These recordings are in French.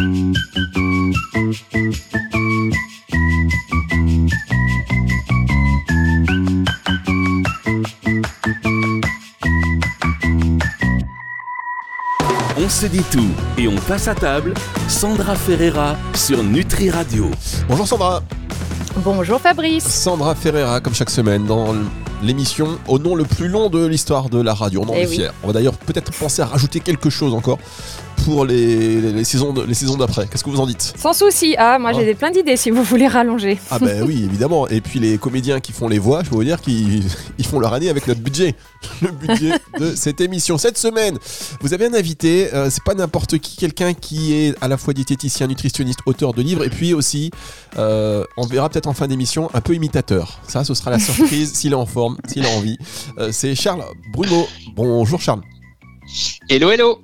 On se dit tout et on passe à table. Sandra Ferreira sur Nutri Radio. Bonjour Sandra. Bonjour Fabrice. Sandra Ferreira, comme chaque semaine, dans l'émission au nom le plus long de l'histoire de la radio. On en est oui. fiers. On va d'ailleurs peut-être penser à rajouter quelque chose encore pour les, les- les saisons de- les saisons d'après. Qu'est-ce que vous en dites Sans souci. Ah, moi j'ai Oh. des plein d'idées si vous voulez rallonger. Ah ben oui, évidemment. Et puis les comédiens qui font les voix, je peux vous dire qu'ils ils font leur année avec notre budget. Le budget de cette émission. Cette semaine, vous avez un invité, euh, c'est pas n'importe qui, quelqu'un qui est à la fois diététicien, nutritionniste, auteur de livres, et puis aussi, euh, on verra peut-être en fin d'émission, un peu imitateur. Ça, ce sera la surprise s'il est en forme, s'il a envie. Euh, c'est Charles Bruno. Bonjour Charles. Hello, hello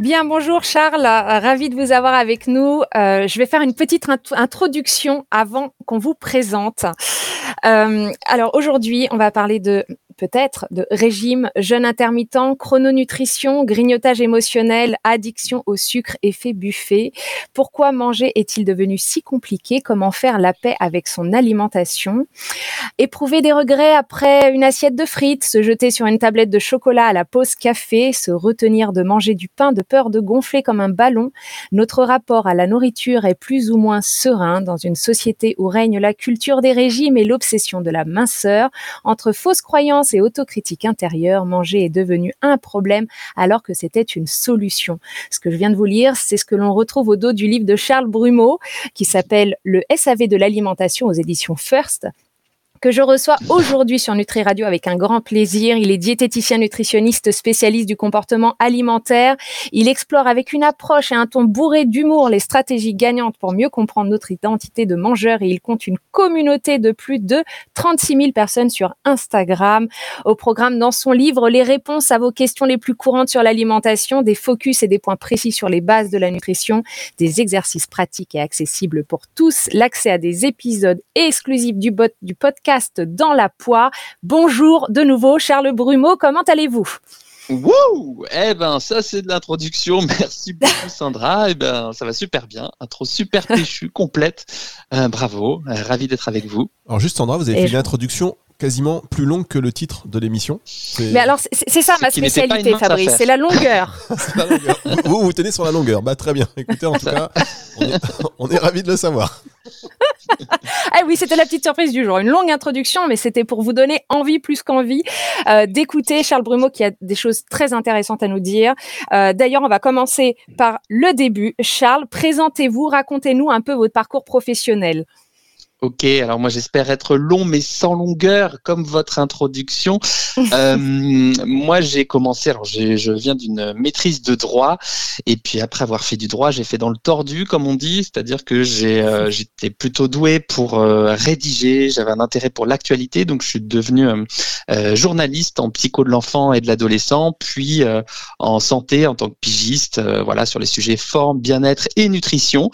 Bien, bonjour Charles, Euh, ravi de vous avoir avec nous. Euh, je vais faire une petite int- introduction avant qu'on vous présente. Euh, alors aujourd'hui, on va parler de peut-être de régime, jeûne intermittent, chrononutrition, grignotage émotionnel, addiction au sucre, effet buffet. Pourquoi manger est-il devenu si compliqué? Comment faire la paix avec son alimentation? Éprouver des regrets après une assiette de frites, se jeter sur une tablette de chocolat à la pause café, se retenir de manger du pain de peur de gonfler comme un ballon. Notre rapport à la nourriture est plus ou moins serein dans une société où règne la culture des régimes et l'obsession de la minceur. Entre fausses croyances autocritique intérieure, manger est devenu un problème alors que c'était une solution. Ce que je viens de vous lire, c'est ce que l'on retrouve au dos du livre de Charles Brumeau qui s'appelle Le SAV de l'alimentation aux éditions First que je reçois aujourd'hui sur Nutri Radio avec un grand plaisir. Il est diététicien nutritionniste spécialiste du comportement alimentaire. Il explore avec une approche et un ton bourré d'humour les stratégies gagnantes pour mieux comprendre notre identité de mangeur et il compte une communauté de plus de 36 000 personnes sur Instagram. Au programme dans son livre, les réponses à vos questions les plus courantes sur l'alimentation, des focus et des points précis sur les bases de la nutrition, des exercices pratiques et accessibles pour tous, l'accès à des épisodes exclusifs du, du podcast Dans la poire. Bonjour de nouveau, Charles Brumeau, comment allez-vous? Wouh Eh ben, ça, c'est de l'introduction. Merci beaucoup, Sandra. Eh ben, ça va super bien. Intro super péchu, complète. Euh, bravo. Euh, ravi d'être avec vous. Alors juste Sandra, vous avez Et fait je- une introduction quasiment plus longue que le titre de l'émission. Mais alors, c'est ça C'est ma spécialité, Fabrice, c'est la longueur. C'est la longueur. vous, vous vous tenez sur la longueur. Bah très bien. Écoutez, en tout cas, on est, on est ravis de le savoir. Ah oui, c'était la petite surprise du jour. Une longue introduction, mais c'était pour vous donner envie plus qu'envie euh, d'écouter Charles Brumeau qui a des choses très intéressantes à nous dire. Euh, D'ailleurs, on va commencer par le début. Charles, présentez-vous, racontez-nous un peu votre parcours professionnel. Ok, alors moi j'espère être long mais sans longueur comme votre introduction. Euh, moi j'ai commencé, alors je viens d'une maîtrise de droit et puis après avoir fait du droit, j'ai fait dans le tordu comme on dit, c'est-à-dire que j'ai euh, j'étais plutôt doué pour euh, rédiger, j'avais un intérêt pour l'actualité, donc je suis devenu euh, euh, journaliste en psycho de l'enfant et de l'adolescent, puis euh, en santé en tant que pigiste, euh, voilà sur les sujets forme, bien-être et nutrition.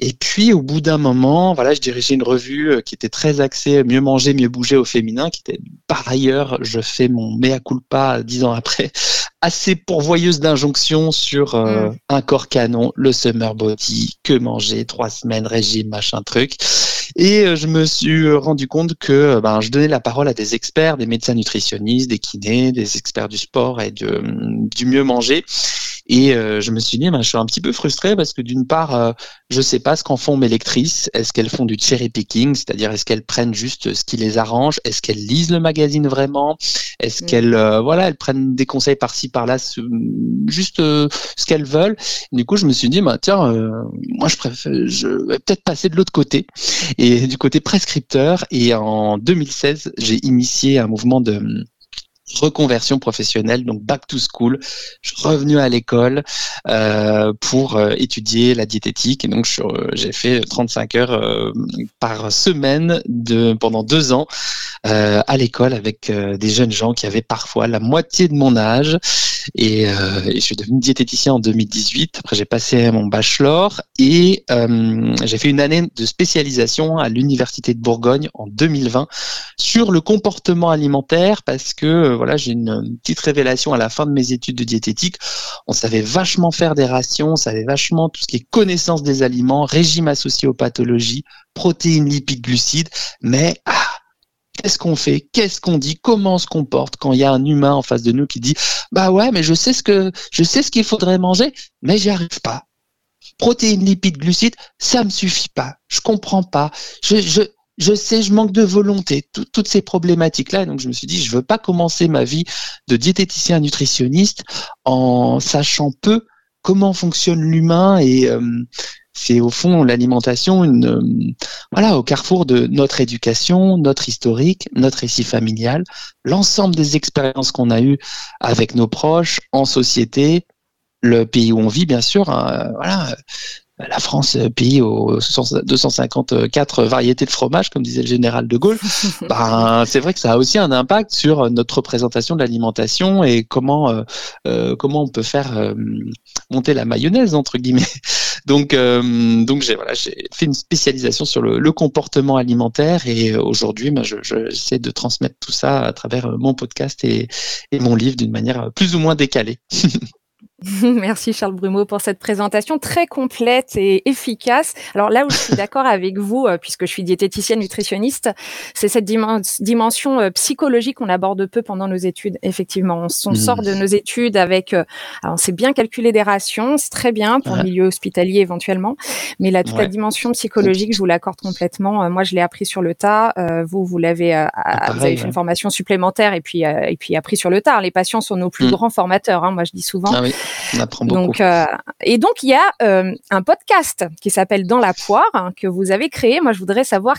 Et puis au bout d'un moment, voilà, je dirigeais une revue euh, qui était très axée mieux manger, mieux bouger au féminin, qui était par ailleurs, je fais mon mea culpa dix ans après, assez pourvoyeuse d'injonctions sur euh, Mm. un corps canon, le summer body, que manger, trois semaines régime, machin truc. Et euh, je me suis rendu compte que ben, je donnais la parole à des experts, des médecins nutritionnistes, des kinés, des experts du sport et de, du mieux manger. Et euh, je me suis dit, ben, je suis un petit peu frustré parce que d'une part, je sais pas ce qu'en font mes lectrices. Est-ce qu'elles font du cherry picking, c'est-à-dire est-ce qu'elles prennent juste ce qui les arrange Est-ce qu'elles lisent le magazine vraiment Est-ce Mm. qu'elles, euh, voilà, elles prennent des conseils par-ci par-là, ce- juste euh, ce qu'elles veulent Du coup, je me suis dit, ben, tiens, euh, moi, je préfère, je vais peut-être passer de l'autre côté et du côté prescripteur. Et en 2016, j'ai initié un mouvement de reconversion professionnelle, donc back to school. Je suis revenu à l'école euh, pour euh, étudier la diététique et donc euh, j'ai fait 35 heures par semaine pendant deux ans à l'école avec des jeunes gens qui avaient parfois la moitié de mon âge. Et, euh, je suis devenu diététicien en 2018. Après, j'ai passé mon bachelor et euh, j'ai fait une année de spécialisation à l'université de Bourgogne en 2020 sur le comportement alimentaire parce que euh, voilà, j'ai une, une, petite révélation à la fin de mes études de diététique. On savait vachement faire des rations, on savait vachement tout ce qui est connaissance des aliments, régime associé aux pathologies, protéines, lipides, glucides, mais ah, Qu'est-ce qu'on fait? Qu'est-ce qu'on dit? Comment on se comporte quand il y a un humain en face de nous qui dit bah ouais mais je sais ce que je sais ce qu'il faudrait manger mais j'y arrive pas. Protéines, lipides, glucides, ça me suffit pas. Je comprends pas. Je, je, je sais, je manque de volonté. Tout, toutes ces problématiques là. Donc je me suis dit je veux pas commencer ma vie de diététicien nutritionniste en sachant peu comment fonctionne l'humain et euh, c'est au fond l'alimentation une euh, voilà au carrefour de notre éducation, notre historique, notre récit familial, l'ensemble des expériences qu'on a eues avec nos proches en société, le pays où on vit bien sûr, hein, voilà la France, pays aux 254 variétés de fromage, comme disait le général de Gaulle, ben, c'est vrai que ça a aussi un impact sur notre représentation de l'alimentation et comment, euh, euh, comment on peut faire euh, monter la mayonnaise, entre guillemets. Donc, euh, donc j'ai voilà, j'ai fait une spécialisation sur le, le comportement alimentaire et aujourd'hui, ben, je, j'essaie de transmettre tout ça à travers mon podcast et, et mon livre d'une manière plus ou moins décalée. Merci Charles Brumeau pour cette présentation très complète et efficace. Alors là où je suis d'accord avec vous, euh, puisque je suis diététicienne nutritionniste, c'est cette dimension euh, psychologique qu'on aborde peu pendant nos études. Effectivement, on, mmh. sort de nos études avec, euh, alors on sait bien calculer des rations, c'est très bien pour ouais. le milieu hospitalier éventuellement, mais la, toute ouais. la dimension psychologique, je vous l'accorde complètement. Moi, je l'ai appris sur le tas. Vous, vous l'avez, ah, vous avez fait une formation supplémentaire et puis et puis appris sur le tas. Les patients sont nos plus mmh. grands formateurs. Hein, moi, je dis souvent. Ah oui. On apprend beaucoup. Euh, et donc, il y a euh, un podcast qui s'appelle Dans la poire hein, que vous avez créé. Moi, je voudrais savoir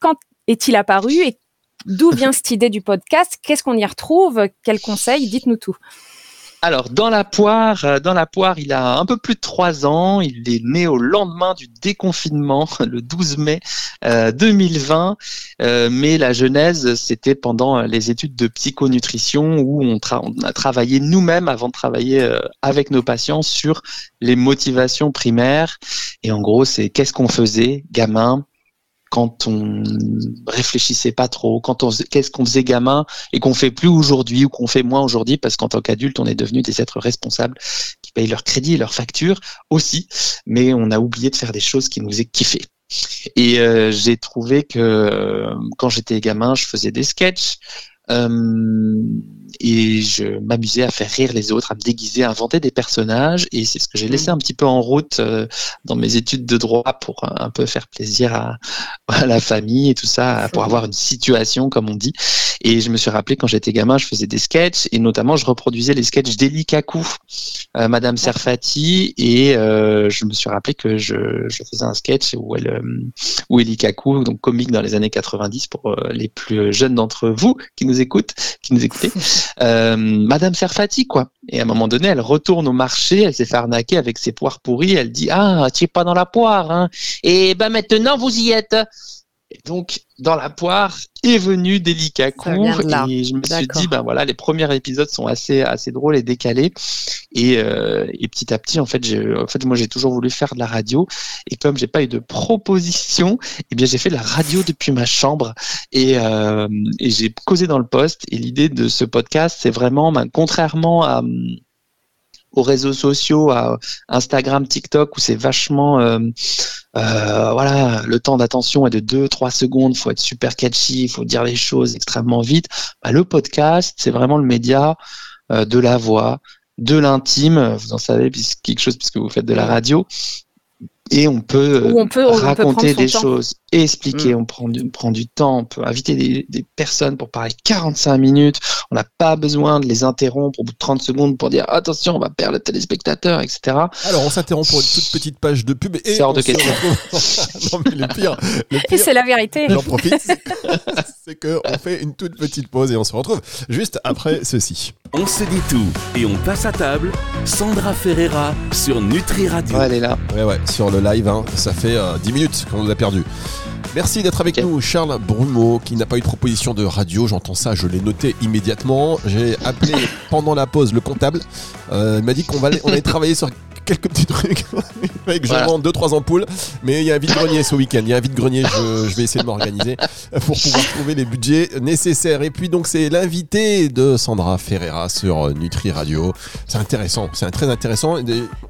quand est-il apparu et d'où vient cette idée du podcast? Qu'est-ce qu'on y retrouve? Quels conseils? Dites-nous tout. Alors, dans la poire, euh, dans la poire, il a un peu plus de trois ans. Il est né au lendemain du déconfinement, le 12 mai euh, 2020. Euh, mais la genèse, c'était pendant les études de psychonutrition où on, on a travaillé nous-mêmes avant de travailler euh, avec nos patients sur les motivations primaires. Et en gros, c'est qu'est-ce qu'on faisait, gamin, quand on réfléchissait pas trop, quand on qu'est-ce qu'on faisait gamin et qu'on fait plus aujourd'hui ou qu'on fait moins aujourd'hui parce qu'en tant qu'adulte on est devenu des êtres responsables qui payent leur crédit et leurs factures aussi, mais on a oublié de faire des choses qui nous faisaient kiffer. Et euh, j'ai trouvé que euh, quand j'étais gamin, je faisais des sketchs. Euh, et je m'amusais à faire rire les autres, à me déguiser, à inventer des personnages. Et c'est ce que j'ai laissé un petit peu en route euh, dans mes études de droit pour un, un peu faire plaisir à, à, la famille et tout ça, pour avoir une situation, comme on dit. Et je me suis rappelé quand j'étais gamin, je faisais des sketchs et notamment je reproduisais les sketchs d'Eli Kakou, euh, Madame Serfati. Et euh, je me suis rappelé que je, je faisais un sketch où elle, euh, où Eli Kakou, donc comique dans les années 90 pour euh, les plus jeunes d'entre vous qui nous écoutent, qui nous écoutez. Euh, Madame Serfati, quoi. Et à un moment donné, elle retourne au marché, elle s'est fait arnaquer avec ses poires pourries, elle dit Ah, tu pas dans la poire, hein. Et ben maintenant, vous y êtes. Et donc, dans la poire est venu Delikaku et je me suis dit, ben voilà, les premiers épisodes sont assez assez drôles et décalés. Et, euh, et petit à petit, en fait, j'ai, en fait, moi, j'ai toujours voulu faire de la radio. Et comme j'ai pas eu de proposition, eh bien, j'ai fait de la radio depuis ma chambre et, euh, et j'ai causé dans le poste. Et l'idée de ce podcast, c'est vraiment, ben, contrairement à aux réseaux sociaux, à Instagram, TikTok, où c'est vachement, euh, euh, voilà, le temps d'attention est de 2-3 secondes, faut être super catchy, il faut dire les choses extrêmement vite. Bah, le podcast, c'est vraiment le média euh, de la voix, de l'intime, vous en savez quelque chose puisque vous faites de la radio, et on peut, on peut raconter peut des temps. choses, expliquer, mmh. on, prend du, on prend du temps, on peut inviter des, des personnes pour parler 45 minutes, on n'a pas besoin de les interrompre au bout de 30 secondes pour dire attention, on va perdre le téléspectateur, etc. Alors on s'interrompt pour une toute petite page de pub et C'est hors de question. non mais le pire, le pire Et c'est la vérité. j'en profite, c'est qu'on fait une toute petite pause et on se retrouve juste après ceci. On se dit tout et on passe à table. Sandra Ferreira sur Nutri Radio. Ouais, elle est là. Ouais ouais, sur le live, hein, ça fait euh, 10 minutes qu'on nous a perdu. Merci d'être avec nous, Charles Brumeau, qui n'a pas eu de proposition de radio. J'entends ça, je l'ai noté immédiatement. J'ai appelé pendant la pause le comptable. Euh, il m'a dit qu'on va aller, on allait travailler sur quelques petits trucs. avec Voilà. vraiment deux trois ampoules. Mais il y a un vide-grenier ce week-end. Il y a un vide-grenier. Je, je vais essayer de m'organiser pour pouvoir trouver les budgets nécessaires. Et puis donc c'est l'invité de Sandra Ferreira sur euh, Nutri Radio. C'est intéressant. C'est très intéressant.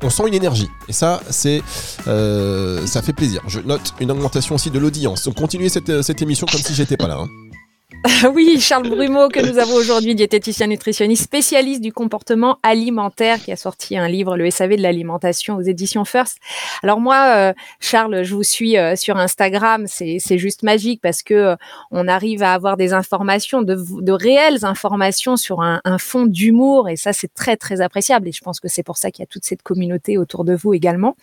On sent une énergie. Et ça, c'est euh, ça fait plaisir. Je note une augmentation aussi de l'audience. Donc continuez cette, euh, cette émission comme si j'étais pas là. hein. Oui, Charles Brumeau, que nous avons aujourd'hui, diététicien nutritionniste, spécialiste du comportement alimentaire, qui a sorti un livre, Le SAV de l'alimentation, aux éditions First. Alors moi, euh, Charles, je vous suis euh, sur Instagram, c'est juste magique parce que euh, on arrive à avoir des informations, de, réelles informations sur un, fond d'humour, et ça, c'est très, très appréciable. Et je pense que c'est pour ça qu'il y a toute cette communauté autour de vous également.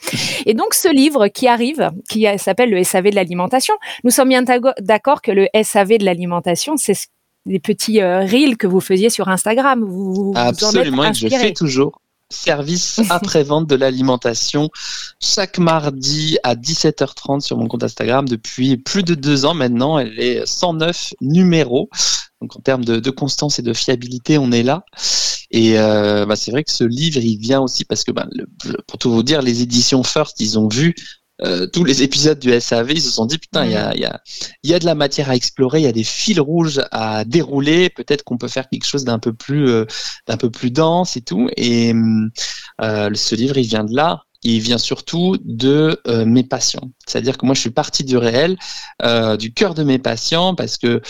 Et donc, ce livre qui arrive, qui s'appelle Le SAV de l'alimentation, nous sommes bien d'accord que le SAV de l'alimentation, c'est ce- les petits euh, reels que vous faisiez sur Instagram. Vous, vous en êtes Absolument, et que je fais toujours. Service après-vente de l'alimentation chaque mardi à 17h30 sur mon compte Instagram depuis plus de deux ans maintenant. Elle est 109 numéros. Donc en termes de, de constance et de fiabilité, on est là. Et euh, bah, c'est vrai que ce livre, il vient aussi parce que, bah, le- pour tout vous dire, les éditions First, ils ont vu euh, tous les épisodes du SAV, ils se sont dit putain, il y, a, de la matière à explorer, il y a des fils rouges à dérouler. Peut-être qu'on peut faire quelque chose d'un peu plus, euh, d'un peu plus dense et tout. Et euh, ce livre, il vient de là. Il vient surtout de mes patients. C'est-à-dire que moi, je suis parti du réel, du cœur de mes patients, parce que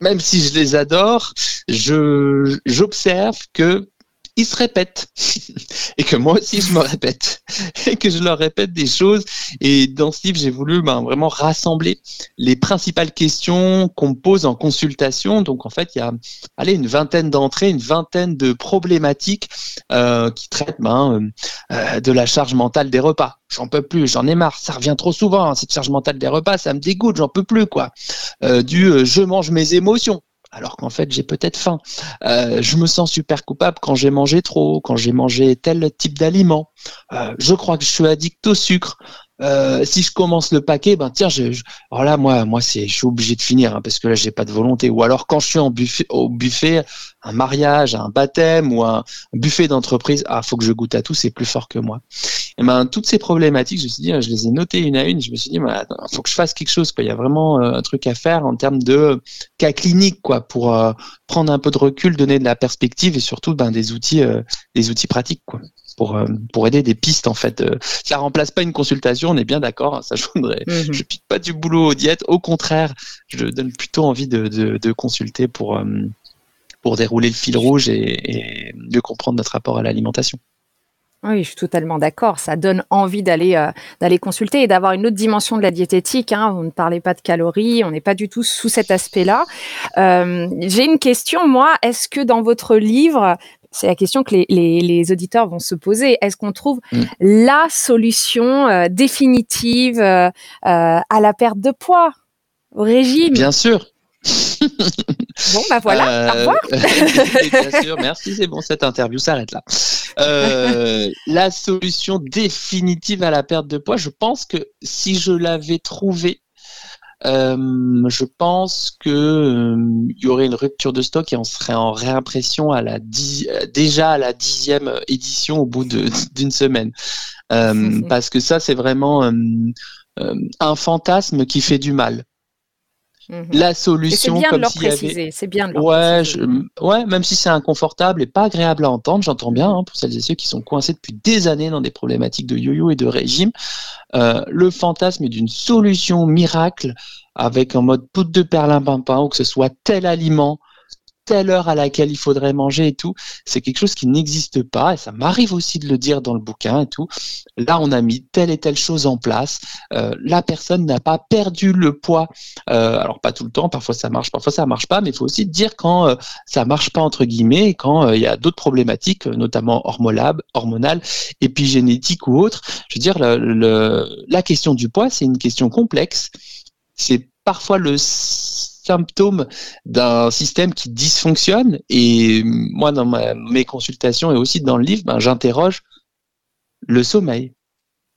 même si je les adore, j'observe que ils se répètent et que moi aussi je me répète. Et que je leur répète des choses. Et dans ce livre j'ai voulu ben, vraiment rassembler les principales questions qu'on pose en consultation. Donc en fait il y a allez une vingtaine d'entrées une vingtaine de problématiques euh, qui traitent ben, euh, euh, de la charge mentale des repas. J'en peux plus j'en ai marre. Ça revient trop souvent hein, cette charge mentale des repas. Ça me dégoûte j'en peux plus quoi. Du je mange mes émotions alors qu'en fait j'ai peut-être faim. Euh, je me sens super coupable quand j'ai mangé trop, quand j'ai mangé tel type d'aliment. Euh, je crois que je suis addict au sucre. Euh, si je commence le paquet, ben tiens, je, je- alors là moi, moi c'est, je suis obligé de finir hein, parce que là j'ai pas de volonté. Ou alors quand je suis en buffet, au buffet, un mariage, un baptême ou un buffet d'entreprise, ah faut que je goûte à tout, c'est plus fort que moi. Et ben toutes ces problématiques, je me suis dit, je les ai notées une à une. Je me suis dit, ben, attends, faut que je fasse quelque chose. Quoi. Il y a vraiment euh, un truc à faire en termes de cas cliniques, quoi, pour euh, prendre un peu de recul, donner de la perspective et surtout ben, des outils, euh, des outils pratiques, quoi, pour pour aider des pistes en fait. Ça remplace pas une consultation, on est bien d'accord. hein, ça, je voudrais. Mhm. Je pique pas du boulot aux diètes. Au contraire, je donne plutôt envie de, de, de consulter pour pour dérouler le fil rouge et, et mieux comprendre notre rapport à l'alimentation. Oui, je suis totalement d'accord. Ça donne envie d'aller euh, d'aller consulter et d'avoir une autre dimension de la diététique. Hein. Vous ne parlez pas de calories, on n'est pas du tout sous cet aspect-là. Euh, J'ai une question, moi. Est-ce que dans votre livre, c'est la question que les, les, les auditeurs vont se poser, est-ce qu'on trouve Mm. la solution euh, définitive euh, euh, à la perte de poids, au régime Bien sûr. Bon, bah voilà. Au Euh, revoir. bien sûr, merci, c'est bon, cette interview s'arrête là. Euh, la solution définitive à la perte de poids, je pense que si je l'avais trouvée, euh, je pense que euh, il y aurait une rupture de stock et on serait en réimpression à la dix- déjà à la dixième édition au bout d'une semaine. Parce que ça, c'est vraiment un fantasme qui fait du mal. Mhm. La Et c'est solution, bien de comme leur y avait préciser. C'est bien de leur Ouais, je- ouais, même si c'est inconfortable et pas agréable à entendre, j'entends bien hein, pour celles et ceux qui sont coincés depuis des années dans des problématiques de yo-yo et de régime. Euh, le fantasme d'une solution miracle avec un mode poudre de perlimpinpin ou que ce soit tel aliment, telle heure à laquelle il faudrait manger et tout, c'est quelque chose qui n'existe pas et ça m'arrive aussi de le dire dans le bouquin et tout. Là, on a mis telle et telle chose en place. Euh, la personne n'a pas perdu le poids euh, alors pas tout le temps, parfois ça marche, parfois ça marche pas, mais il faut aussi dire quand euh, ça marche pas entre guillemets, et quand euh, il y a d'autres problématiques, notamment hormonales, hormonales, épigénétiques ou autres. Je veux dire, la question du poids, c'est une question complexe. C'est parfois le symptôme d'un système qui dysfonctionne. Et moi, dans mes consultations et aussi dans le livre, ben, j'interroge le sommeil,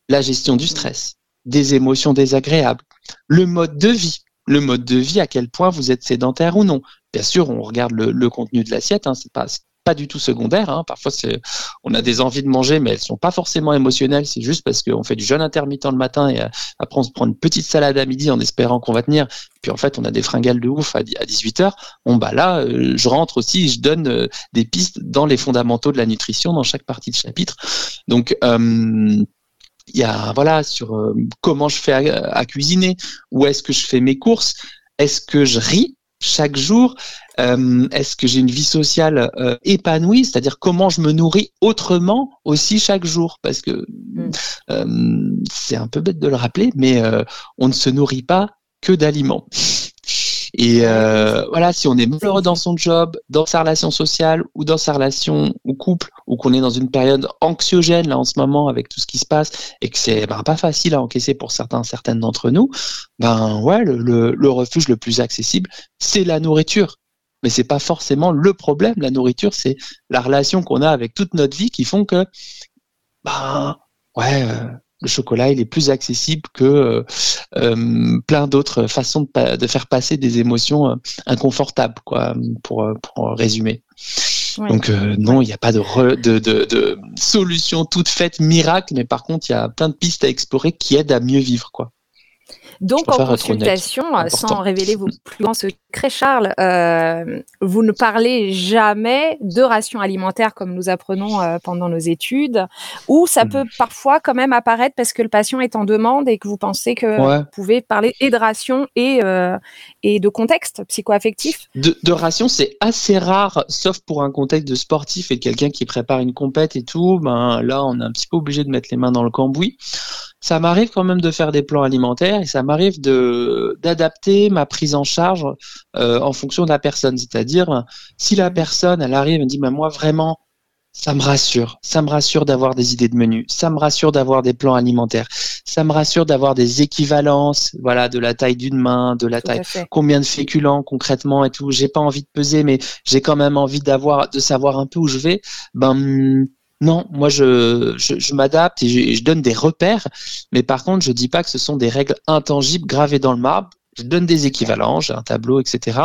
la gestion du stress, des émotions désagréables, le mode de vie, le mode de vie, à quel point vous êtes sédentaire ou non. Bien sûr, on regarde le, contenu de l'assiette, hein, c'est pas pas du tout secondaire. Hein. Parfois, on a des envies de manger, mais elles sont pas forcément émotionnelles. C'est juste parce qu'on fait du jeûne intermittent le matin et euh, après on se prend une petite salade à midi en espérant qu'on va tenir. Puis en fait, on a des fringales de ouf à 18 heures. Bon bah là, euh, je rentre aussi, je donne euh, des pistes dans les fondamentaux de la nutrition dans chaque partie de chapitre. Donc il y a voilà sur comment je fais à cuisiner, où est-ce que je fais mes courses, est-ce que je ris chaque jour euh, Est-ce que j'ai une vie sociale euh, épanouie? C'est-à-dire comment je me nourris autrement aussi chaque jour? Parce que mm. euh, c'est un peu bête de le rappeler, mais on ne se nourrit pas que d'aliments. Et euh, voilà, si on est malheureux dans son job, dans sa relation sociale ou dans sa relation au couple, ou qu'on est dans une période anxiogène là en ce moment avec tout ce qui se passe et que c'est ben, pas facile à encaisser pour certains, certaines d'entre nous, ben ouais, le, refuge le plus accessible, c'est la nourriture. Mais c'est pas forcément le problème. La nourriture, c'est la relation qu'on a avec toute notre vie qui font que, ben ouais. Euh, le chocolat, il est plus accessible que euh, euh, plein d'autres façons de, faire passer des émotions inconfortables, quoi, pour, résumer. Donc non, il n'y a pas de, de, solution toute faite miracle, mais par contre, il y a plein de pistes à explorer qui aident à mieux vivre, quoi. Donc, en consultation, sans révéler vos plus grands secrets, Charles, euh, vous ne parlez jamais de rations alimentaires comme nous apprenons euh, pendant nos études, ou ça hmm. peut parfois quand même apparaître parce que le patient est en demande et que vous pensez que vous pouvez parler et de rations et, euh, et de contexte psychoaffectif De, de rations, c'est assez rare, sauf pour un contexte de sportif et de quelqu'un qui prépare une compète et tout. Ben, là, on est un petit peu obligé de mettre les mains dans le cambouis ça m'arrive quand même de faire des plans alimentaires et ça m'arrive d'adapter ma prise en charge euh, en fonction de la personne. C'est-à-dire, si la personne, elle arrive et me dit, mais moi vraiment, ça me rassure. Ça me rassure d'avoir des idées de menu. Ça me rassure d'avoir des plans alimentaires. Ça me rassure d'avoir des équivalences, voilà, de la taille d'une main, de la taille, combien de féculents concrètement et tout. J'ai pas envie de peser, mais j'ai quand même envie d'avoir, de savoir un peu où je vais. Ben, non, moi je, je, m'adapte et je, donne des repères, mais par contre je dis pas que ce sont des règles intangibles gravées dans le marbre. Je donne des équivalents, j'ai un tableau, etc.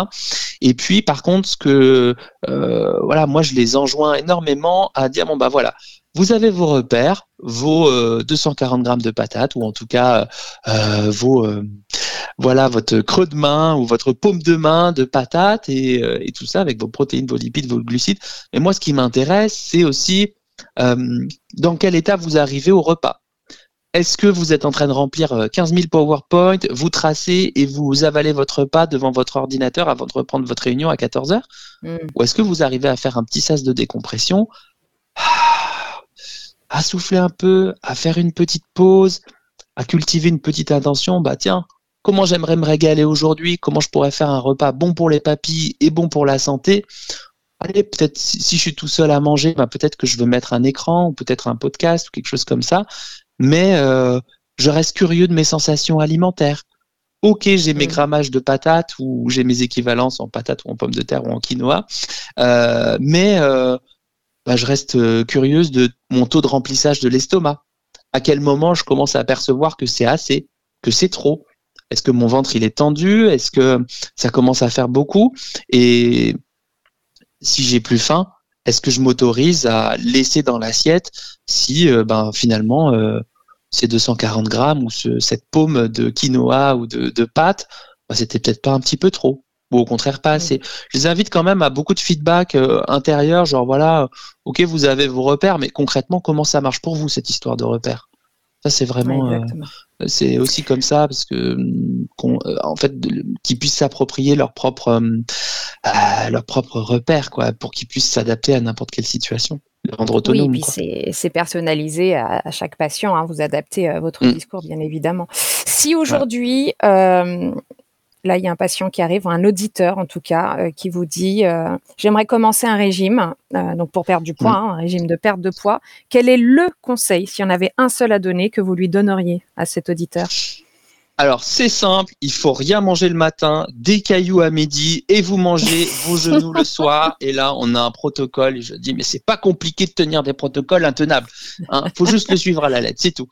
Et puis par contre, ce que euh, voilà, moi je les enjoins énormément à dire bon bah voilà, vous avez vos repères, vos 240 euh, grammes de patates ou en tout cas euh, vos voilà votre creux de main ou votre paume de main de patates et, et, tout ça avec vos protéines, vos lipides, vos glucides. Mais moi, ce qui m'intéresse, c'est aussi euh, dans quel état vous arrivez au repas. Est-ce que vous êtes en train de remplir 15 euh, 000 PowerPoint, vous tracez et vous avalez votre repas devant votre ordinateur avant de reprendre votre réunion à 14 heures hmm. Ou est-ce que vous arrivez à faire un petit sas de décompression, à souffler un peu, à faire une petite pause, à cultiver une petite intention Bah tiens, comment j'aimerais me régaler aujourd'hui Comment je pourrais faire un repas bon pour les papilles et bon pour la santé allez, peut-être si, je suis tout seul à manger, bah, peut-être que je veux mettre un écran ou peut-être un podcast ou quelque chose comme ça. Mais euh, je reste curieux de mes sensations alimentaires. Ok, j'ai mes mm. grammages de patates ou j'ai mes équivalences en patates ou en pommes de terre ou en quinoa, euh, mais euh, bah, je reste curieuse de mon taux de remplissage de l'estomac. À quel moment je commence à apercevoir que c'est assez, que c'est trop? Est-ce que mon ventre il est tendu? Est-ce que ça commence à faire beaucoup? Et si j'ai plus faim, est-ce que je m'autorise à laisser dans l'assiette si euh, ben, finalement euh, ces 240 grammes ou cette paume de quinoa ou de, de pâte, ben, c'était peut-être pas un petit peu trop ou au contraire pas assez. Je les invite quand même à beaucoup de feedback euh, intérieur, genre voilà, ok vous avez vos repères, mais concrètement comment ça marche pour vous cette histoire de repères? Ça c'est vraiment, c'est aussi comme ça parce que en fait qu'ils puissent s'approprier leur propre leur propre repère, quoi, pour qu'ils puissent s'adapter à n'importe quelle situation. rendre autonome. Oui, puis c'est personnalisé à, chaque patient. Hein, vous adaptez euh, votre mm. discours, bien évidemment. Si aujourd'hui, euh, là, il y a un patient qui arrive, un auditeur en tout cas, euh, qui vous dit J'aimerais commencer un régime, donc pour perdre du poids, mm. hein, un régime de perte de poids. Quel est le conseil, s'il y en avait un seul à donner, que vous lui donneriez à cet auditeur? Alors c'est simple, il faut rien manger le matin, des cailloux à midi et vous mangez vos genoux le soir. Et là, on a un protocole et je dis mais c'est pas compliqué de tenir des protocoles intenables. Il hein. faut juste le suivre à la lettre, c'est tout.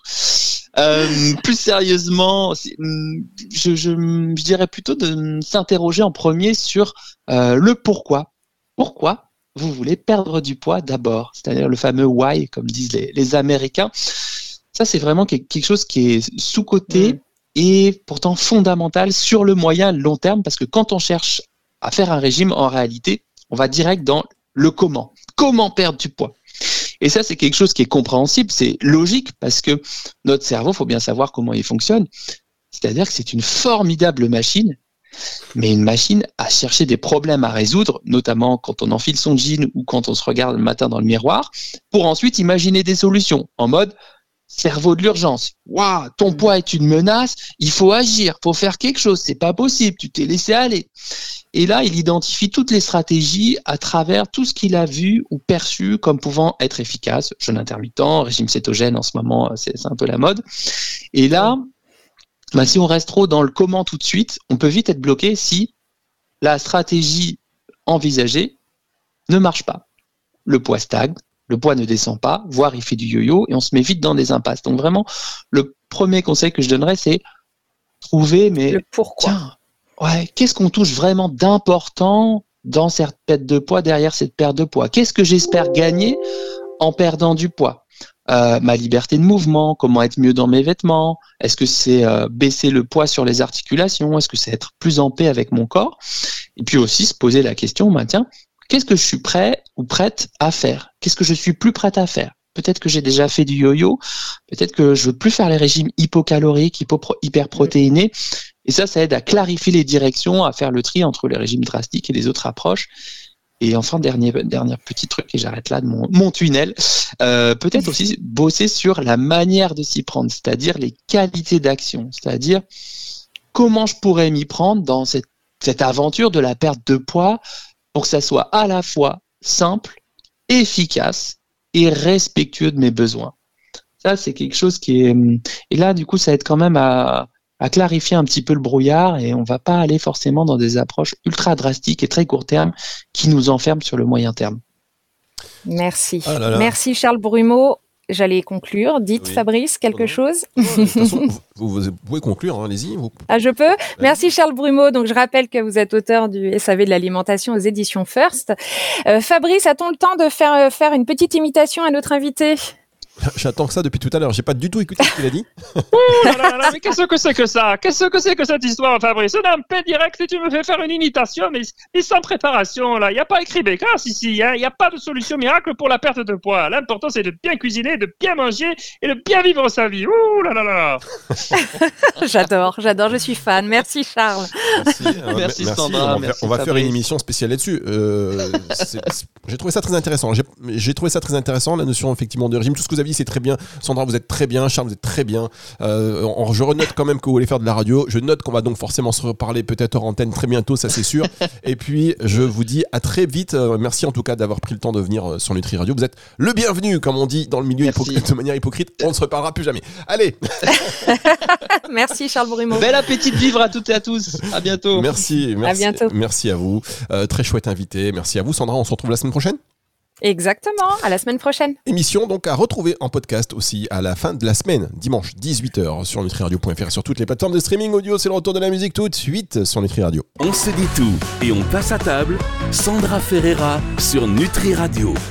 Euh, plus sérieusement, hum, je, je, je, dirais plutôt de s'interroger en premier sur euh, le pourquoi. Pourquoi vous voulez perdre du poids d'abord? C'est-à-dire le fameux why, comme disent les, les Américains. Ça, c'est vraiment quelque chose qui est sous-coté mm. et pourtant fondamental sur le moyen long terme, parce que quand on cherche à faire un régime, en réalité, on va direct dans le comment. Comment perdre du poids? Et ça, c'est quelque chose qui est compréhensible, c'est logique, parce que notre cerveau, faut bien savoir comment il fonctionne. C'est-à-dire que c'est une formidable machine, mais une machine à chercher des problèmes à résoudre, notamment quand on enfile son jean ou quand on se regarde le matin dans le miroir, pour ensuite imaginer des solutions en mode cerveau de l'urgence. Waouh, ton mm. poids est une menace, il faut agir, faut faire quelque chose, c'est pas possible, tu t'es laissé aller. Et là, il identifie toutes les stratégies à travers tout ce qu'il a vu ou perçu comme pouvant être efficace. Jeûne intermittent, régime cétogène en ce moment, c'est un peu la mode. Et là, bah, si on reste trop dans le comment tout de suite, on peut vite être bloqué si la stratégie envisagée ne marche pas. Le poids stagne, le poids ne descend pas, voire il fait du yo-yo et on se met vite dans des impasses. Donc vraiment, le premier conseil que je donnerais, c'est trouver, mais le pourquoi. Tiens, ouais, qu'est-ce qu'on touche vraiment d'important dans cette perte de poids, derrière cette perte de poids? Qu'est-ce que j'espère gagner en perdant du poids? Euh, ma liberté de mouvement, comment être mieux dans mes vêtements, est-ce que c'est euh, baisser le poids sur les articulations, est-ce que c'est être plus en paix avec mon corps, et puis aussi se poser la question, bah, tiens, qu'est-ce que je suis prêt ou prête à faire? Qu'est-ce que je suis plus prête à faire? Peut-être que j'ai déjà fait du yo-yo, peut-être que je veux plus faire les régimes hypocaloriques, hypo hyperprotéinés. Et ça, ça aide à clarifier les directions, à faire le tri entre les régimes drastiques et les autres approches. Et enfin, dernier, dernier petit truc, et j'arrête là de mon, mon tunnel, euh, peut-être aussi bosser sur la manière de s'y prendre, c'est-à-dire les qualités d'action, c'est-à-dire comment je pourrais m'y prendre dans cette, cette aventure de la perte de poids pour que ça soit à la fois simple, efficace et respectueux de mes besoins. Ça, c'est quelque chose qui est... Et là, du coup, ça aide quand même à, clarifier un petit peu le brouillard et on va pas aller forcément dans des approches ultra drastiques et très court terme qui nous enferment sur le moyen terme. Merci. Ah Merci Charles Brumeau. J'allais conclure. Dites, Fabrice, quelque chose vous, pouvez conclure, hein, allez-y. Ah, je peux Merci Charles Brumeau. Donc, je rappelle que vous êtes auteur du SAV de l'alimentation aux éditions First. Euh, Fabrice, a-t-on le temps de faire, euh, faire une petite imitation à notre invité? J'attends que ça depuis tout à l'heure. J'ai pas du tout écouté ce qu'il a dit. mais qu'est-ce que c'est que ça? Qu'est-ce que c'est que cette histoire, Fabrice? On a un paix direct et tu me fais faire une imitation, mais, sans préparation, là. Il n'y a pas écrit bécasse ici. Il n'y a, pas de solution miracle pour la perte de poids. L'important, c'est de bien cuisiner, de bien manger et de bien vivre sa vie. Ouh là là là J'adore, j'adore. Je suis fan. Merci, Charles. Merci, euh, Sandra. On va, faire une émission spéciale là-dessus. Euh, j'ai trouvé ça très intéressant. J'ai trouvé ça très intéressant, la notion effectivement de régime. Tout ce que vous avez c'est très bien. Sandra, vous êtes très bien. Charles, vous êtes très bien. Euh, je renote quand même que vous voulez faire de la radio. Je note qu'on va donc forcément se reparler peut-être hors antenne très bientôt, ça c'est sûr. Et puis, je vous dis à très vite. Euh, merci en tout cas d'avoir pris le temps de venir euh, sur Nutri Radio. Vous êtes le bienvenu, comme on dit dans le milieu de manière hypocrite. On ne se reparlera plus jamais. Allez Merci Charles Brumeau. Bel appétit de vivre à toutes et à tous. À bientôt. Merci. merci à bientôt. Merci à vous. très chouette invité. Merci à vous, Sandra. On se retrouve la semaine prochaine. Exactement, à la semaine prochaine. Émission donc à retrouver en podcast aussi à la fin de la semaine, dimanche 18h sur nutriradio.fr et sur toutes les plateformes de streaming audio. C'est le retour de la musique tout de suite sur Nutri Radio. On se dit tout et on passe à table. Sandra Ferreira sur Nutri Radio.